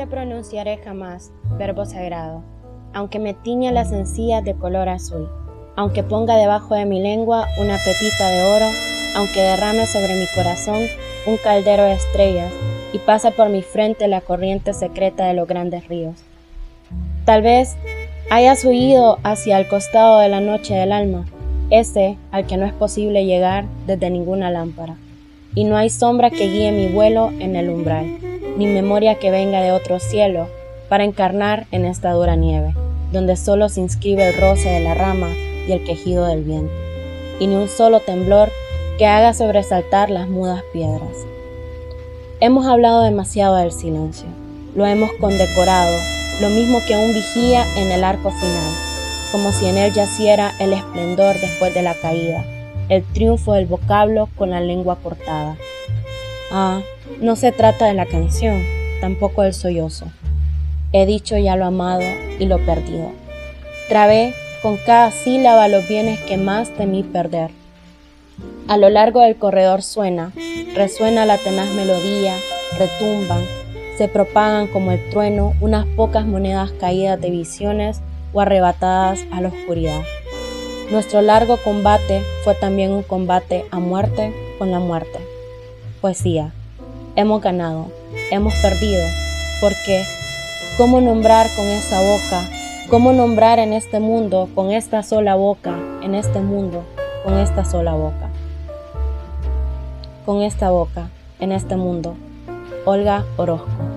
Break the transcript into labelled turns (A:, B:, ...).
A: te pronunciaré jamás, verbo sagrado, aunque me tiña las encías de color azul, aunque ponga debajo de mi lengua una pepita de oro, aunque derrame sobre mi corazón un caldero de estrellas y pase por mi frente la corriente secreta de los grandes ríos. Tal vez hayas huido hacia el costado de la noche del alma, ese al que no es posible llegar desde ninguna lámpara, y no hay sombra que guíe mi vuelo en el umbral, ni memoria que venga de otro cielo para encarnar en esta dura nieve, donde solo se inscribe el roce de la rama y el quejido del viento, y ni un solo temblor que haga sobresaltar las mudas piedras. Hemos hablado demasiado del silencio, lo hemos condecorado, lo mismo que un vigía en el arco final, como si en él yaciera el esplendor después de la caída, el triunfo del vocablo con la lengua cortada. Ah, no se trata de la canción, tampoco del sollozo. He dicho ya lo amado y lo perdido. Trabé con cada sílaba los bienes que más temí perder. A lo largo del corredor suena, resuena la tenaz melodía, retumban, se propagan como el trueno unas pocas monedas caídas de visiones o arrebatadas a la oscuridad. Nuestro largo combate fue también un combate a muerte con la muerte. Poesía. Hemos ganado, hemos perdido, porque ¿cómo nombrar con esa boca? ¿Cómo nombrar en este mundo con esta sola boca, en este mundo, con esta sola boca? Con esta boca, en este mundo. Olga Orozco.